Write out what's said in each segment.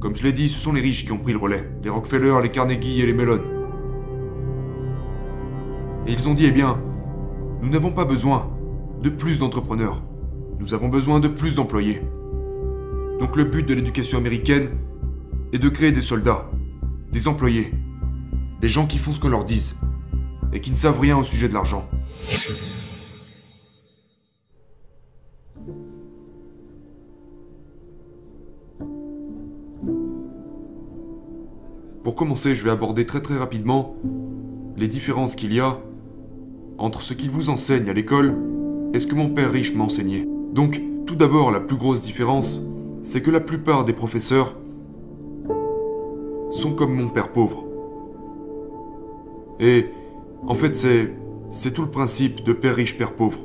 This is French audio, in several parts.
Comme je l'ai dit, ce sont les riches qui ont pris le relais. Les Rockefeller, les Carnegie et les Mellon. Et ils ont dit, eh bien, nous n'avons pas besoin de plus d'entrepreneurs. Nous avons besoin de plus d'employés. Donc le but de l'éducation américaine est de créer des soldats, des employés, des gens qui font ce qu'on leur dise et qui ne savent rien au sujet de l'argent. Pour commencer, je vais aborder très très rapidement les différences qu'il y a entre ce qu'il vous enseigne à l'école et ce que mon père riche m'a enseigné. Donc, tout d'abord, la plus grosse différence, c'est que la plupart des professeurs sont comme mon père pauvre. Et en fait, c'est c'est tout le principe de Père riche, Père pauvre.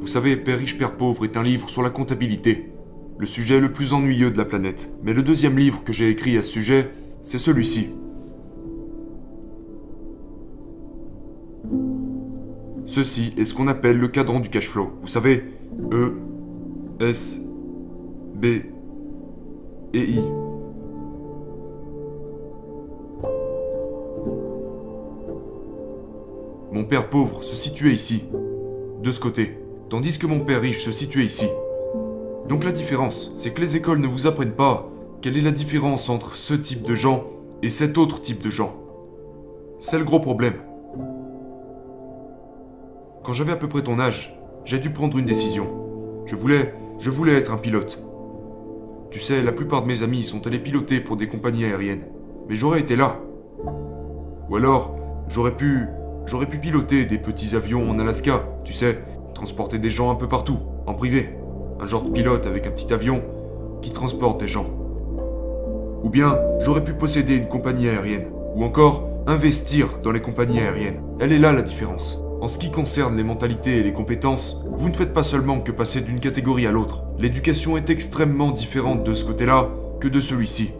Vous savez, Père riche, Père pauvre est un livre sur la comptabilité, le sujet le plus ennuyeux de la planète. Mais le deuxième livre que j'ai écrit à ce sujet, c'est celui-ci. Ceci est ce qu'on appelle le cadran du cash flow. Vous savez, E, S, B et I. Mon père pauvre se situait ici, de ce côté, tandis que mon père riche se situait ici. Donc la différence, c'est que les écoles ne vous apprennent pas quelle est la différence entre ce type de gens et cet autre type de gens. C'est le gros problème. Quand j'avais à peu près ton âge, j'ai dû prendre une décision. Je voulais, je voulais être un pilote. Tu sais, la plupart de mes amis sont allés piloter pour des compagnies aériennes. Mais j'aurais été là. Ou alors, j'aurais pu, j'aurais pu piloter des petits avions en Alaska, tu sais, transporter des gens un peu partout, en privé. Un genre de pilote avec un petit avion qui transporte des gens. Ou bien, j'aurais pu posséder une compagnie aérienne. Ou encore, investir dans les compagnies aériennes. Elle est là la différence. En ce qui concerne les mentalités et les compétences, vous ne faites pas seulement que passer d'une catégorie à l'autre. L'éducation est extrêmement différente de ce côté-là que de celui-ci.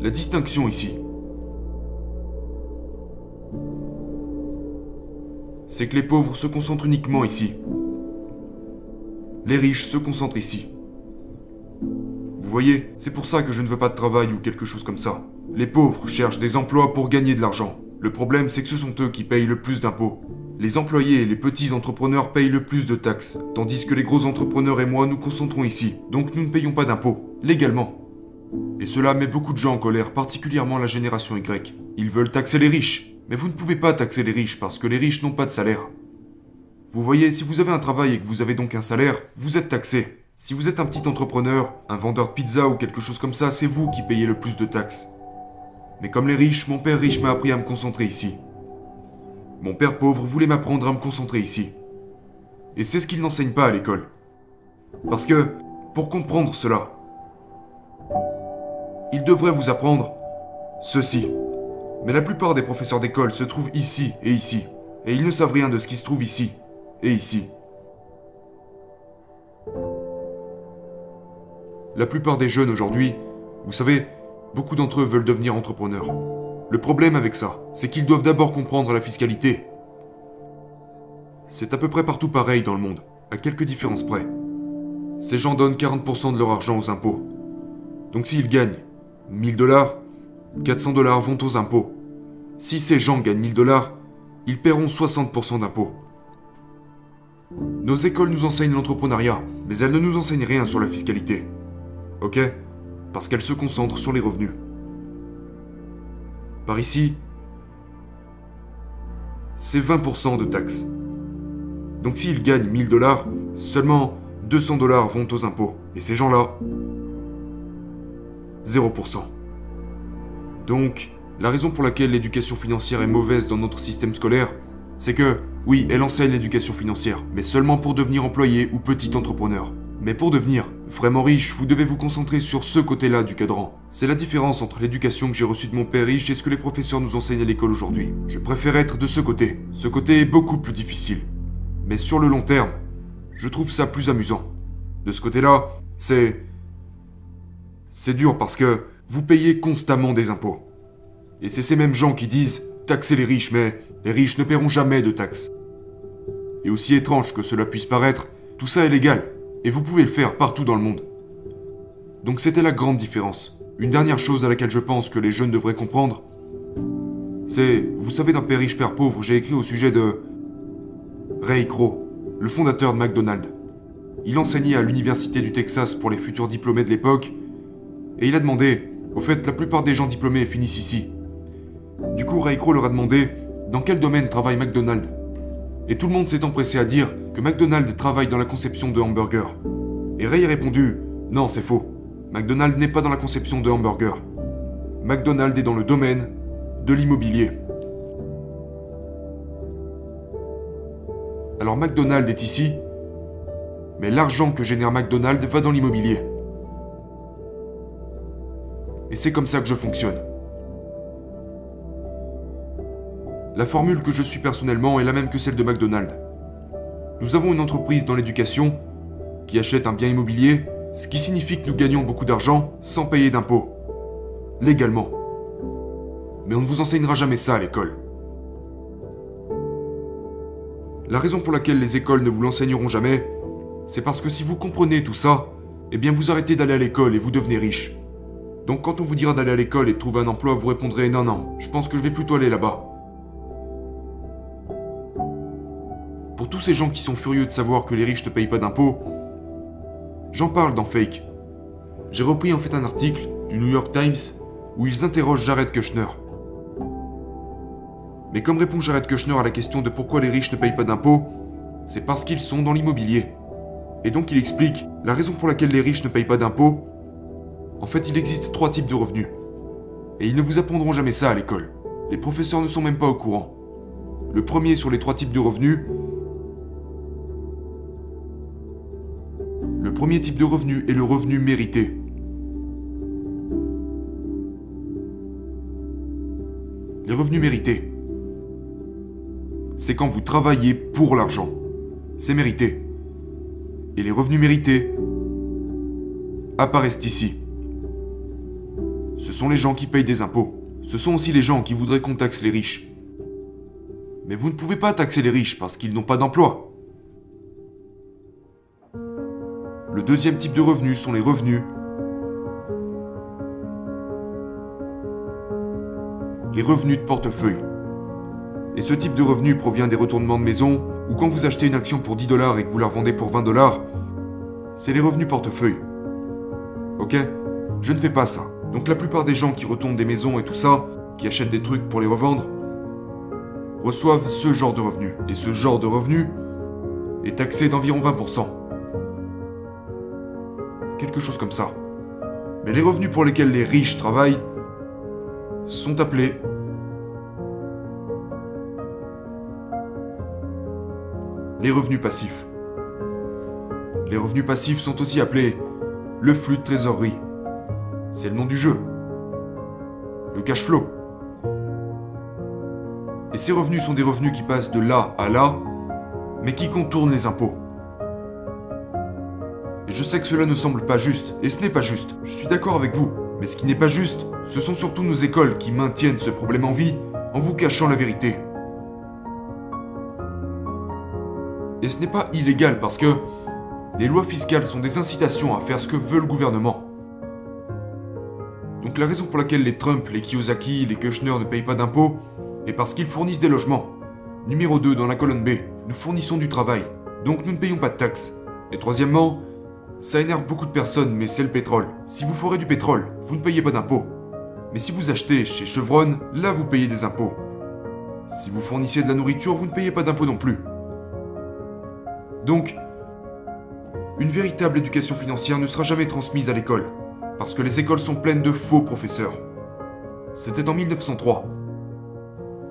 La distinction ici, c'est que les pauvres se concentrent uniquement ici. Les riches se concentrent ici. Vous voyez, c'est pour ça que je ne veux pas de travail ou quelque chose comme ça. Les pauvres cherchent des emplois pour gagner de l'argent. Le problème, c'est que ce sont eux qui payent le plus d'impôts. Les employés et les petits entrepreneurs payent le plus de taxes, tandis que les gros entrepreneurs et moi nous concentrons ici, donc nous ne payons pas d'impôts, légalement. Et cela met beaucoup de gens en colère, particulièrement la génération Y. Ils veulent taxer les riches, mais vous ne pouvez pas taxer les riches parce que les riches n'ont pas de salaire. Vous voyez, si vous avez un travail et que vous avez donc un salaire, vous êtes taxé. Si vous êtes un petit entrepreneur, un vendeur de pizza ou quelque chose comme ça, c'est vous qui payez le plus de taxes. Mais comme les riches, mon père riche m'a appris à me concentrer ici. Mon père pauvre voulait m'apprendre à me concentrer ici. Et c'est ce qu'il n'enseigne pas à l'école. Parce que, pour comprendre cela, il devrait vous apprendre ceci. Mais la plupart des professeurs d'école se trouvent ici et ici. Et ils ne savent rien de ce qui se trouve ici et ici. La plupart des jeunes aujourd'hui, vous savez, beaucoup d'entre eux veulent devenir entrepreneurs. Le problème avec ça, c'est qu'ils doivent d'abord comprendre la fiscalité. C'est à peu près partout pareil dans le monde, à quelques différences près. Ces gens donnent 40% de leur argent aux impôts. Donc s'ils gagnent 1000 dollars, 400 dollars vont aux impôts. Si ces gens gagnent 1000 dollars, ils paieront 60% d'impôts. Nos écoles nous enseignent l'entrepreneuriat, mais elles ne nous enseignent rien sur la fiscalité. Ok? Parce qu'elles se concentrent sur les revenus. Par ici, c'est 20% de taxes. Donc s'ils gagnent 1000 dollars, seulement 200 dollars vont aux impôts. Et ces gens-là, 0%. Donc, la raison pour laquelle l'éducation financière est mauvaise dans notre système scolaire, c'est que, oui, elle enseigne l'éducation financière, mais seulement pour devenir employé ou petit entrepreneur. Mais pour devenir vraiment riche, vous devez vous concentrer sur ce côté-là du cadran. C'est la différence entre l'éducation que j'ai reçue de mon père riche et ce que les professeurs nous enseignent à l'école aujourd'hui. Je préfère être de ce côté. Ce côté est beaucoup plus difficile. Mais sur le long terme, je trouve ça plus amusant. De ce côté-là, c'est... C'est dur parce que vous payez constamment des impôts. Et c'est ces mêmes gens qui disent taxer les riches, mais les riches ne paieront jamais de taxes. Et aussi étrange que cela puisse paraître, tout ça est légal. Et vous pouvez le faire partout dans le monde. Donc c'était la grande différence. Une dernière chose à laquelle je pense que les jeunes devraient comprendre, c'est, vous savez, d'un père riche, père pauvre, j'ai écrit au sujet de Ray Kroc, le fondateur de McDonald's. Il enseignait à l'université du Texas pour les futurs diplômés de l'époque, et il a demandé, au fait, la plupart des gens diplômés finissent ici. Du coup, Ray Kroc leur a demandé dans quel domaine travaille McDonald's? Et tout le monde s'est empressé à dire que McDonald's travaille dans la conception de hamburgers. Et Ray a répondu Non, c'est faux. McDonald's n'est pas dans la conception de hamburgers. McDonald's est dans le domaine de l'immobilier. Alors McDonald's est ici, mais l'argent que génère McDonald's va dans l'immobilier. Et c'est comme ça que je fonctionne. La formule que je suis personnellement est la même que celle de McDonald's. Nous avons une entreprise dans l'éducation qui achète un bien immobilier, ce qui signifie que nous gagnons beaucoup d'argent sans payer d'impôts. Légalement. Mais on ne vous enseignera jamais ça à l'école. La raison pour laquelle les écoles ne vous l'enseigneront jamais, c'est parce que si vous comprenez tout ça, eh bien vous arrêtez d'aller à l'école et vous devenez riche. Donc quand on vous dira d'aller à l'école et de trouver un emploi, vous répondrez non non, je pense que je vais plutôt aller là-bas. Ces gens qui sont furieux de savoir que les riches ne payent pas d'impôts, j'en parle dans Fake. J'ai repris en fait un article du New York Times où ils interrogent Jared Kushner. Mais comme répond Jared Kushner à la question de pourquoi les riches ne payent pas d'impôts, c'est parce qu'ils sont dans l'immobilier. Et donc il explique la raison pour laquelle les riches ne payent pas d'impôts. En fait, il existe trois types de revenus. Et ils ne vous apprendront jamais ça à l'école. Les professeurs ne sont même pas au courant. Le premier sur les trois types de revenus, premier type de revenu est le revenu mérité. Les revenus mérités. C'est quand vous travaillez pour l'argent. C'est mérité. Et les revenus mérités apparaissent ici. Ce sont les gens qui payent des impôts. Ce sont aussi les gens qui voudraient qu'on taxe les riches. Mais vous ne pouvez pas taxer les riches parce qu'ils n'ont pas d'emploi. Deuxième type de revenus sont les revenus. Les revenus de portefeuille. Et ce type de revenu provient des retournements de maison, ou quand vous achetez une action pour 10 dollars et que vous la revendez pour 20 dollars, c'est les revenus portefeuille. Ok? Je ne fais pas ça. Donc la plupart des gens qui retournent des maisons et tout ça, qui achètent des trucs pour les revendre, reçoivent ce genre de revenus. Et ce genre de revenu est taxé d'environ 20% quelque chose comme ça. Mais les revenus pour lesquels les riches travaillent sont appelés les revenus passifs. Les revenus passifs sont aussi appelés le flux de trésorerie. C'est le nom du jeu. Le cash flow. Et ces revenus sont des revenus qui passent de là à là, mais qui contournent les impôts. Je sais que cela ne semble pas juste, et ce n'est pas juste, je suis d'accord avec vous. Mais ce qui n'est pas juste, ce sont surtout nos écoles qui maintiennent ce problème en vie en vous cachant la vérité. Et ce n'est pas illégal parce que les lois fiscales sont des incitations à faire ce que veut le gouvernement. Donc la raison pour laquelle les Trump, les Kiyosaki, les Kushner ne payent pas d'impôts est parce qu'ils fournissent des logements. Numéro 2 dans la colonne B, nous fournissons du travail, donc nous ne payons pas de taxes. Et troisièmement, ça énerve beaucoup de personnes, mais c'est le pétrole. Si vous forez du pétrole, vous ne payez pas d'impôts. Mais si vous achetez chez Chevron, là vous payez des impôts. Si vous fournissez de la nourriture, vous ne payez pas d'impôts non plus. Donc, une véritable éducation financière ne sera jamais transmise à l'école, parce que les écoles sont pleines de faux professeurs. C'était en 1903.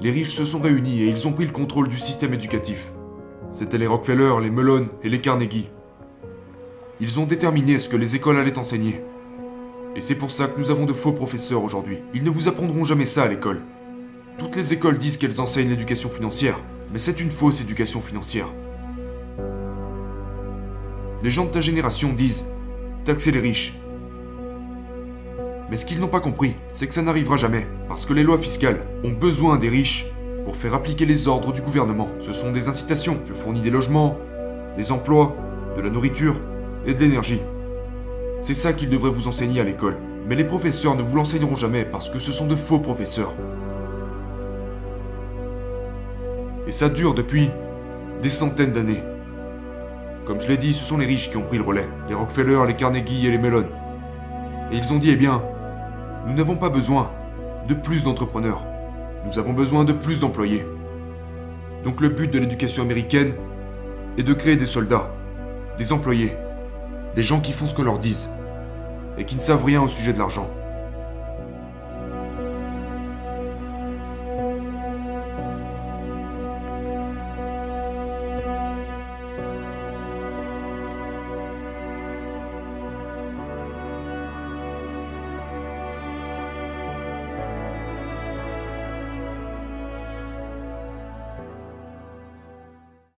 Les riches se sont réunis et ils ont pris le contrôle du système éducatif. C'était les Rockefeller, les Mellon et les Carnegie. Ils ont déterminé ce que les écoles allaient enseigner. Et c'est pour ça que nous avons de faux professeurs aujourd'hui. Ils ne vous apprendront jamais ça à l'école. Toutes les écoles disent qu'elles enseignent l'éducation financière, mais c'est une fausse éducation financière. Les gens de ta génération disent taxer les riches. Mais ce qu'ils n'ont pas compris, c'est que ça n'arrivera jamais, parce que les lois fiscales ont besoin des riches pour faire appliquer les ordres du gouvernement. Ce sont des incitations. Je fournis des logements, des emplois, de la nourriture, et de l'énergie. C'est ça qu'ils devraient vous enseigner à l'école. Mais les professeurs ne vous l'enseigneront jamais parce que ce sont de faux professeurs. Et ça dure depuis des centaines d'années. Comme je l'ai dit, ce sont les riches qui ont pris le relais. Les Rockefeller, les Carnegie et les Mellon. Et ils ont dit, eh bien, nous n'avons pas besoin de plus d'entrepreneurs. Nous avons besoin de plus d'employés. Donc le but de l'éducation américaine est de créer des soldats, des employés, des gens qui font ce qu'on leur dise, et qui ne savent rien au sujet de l'argent.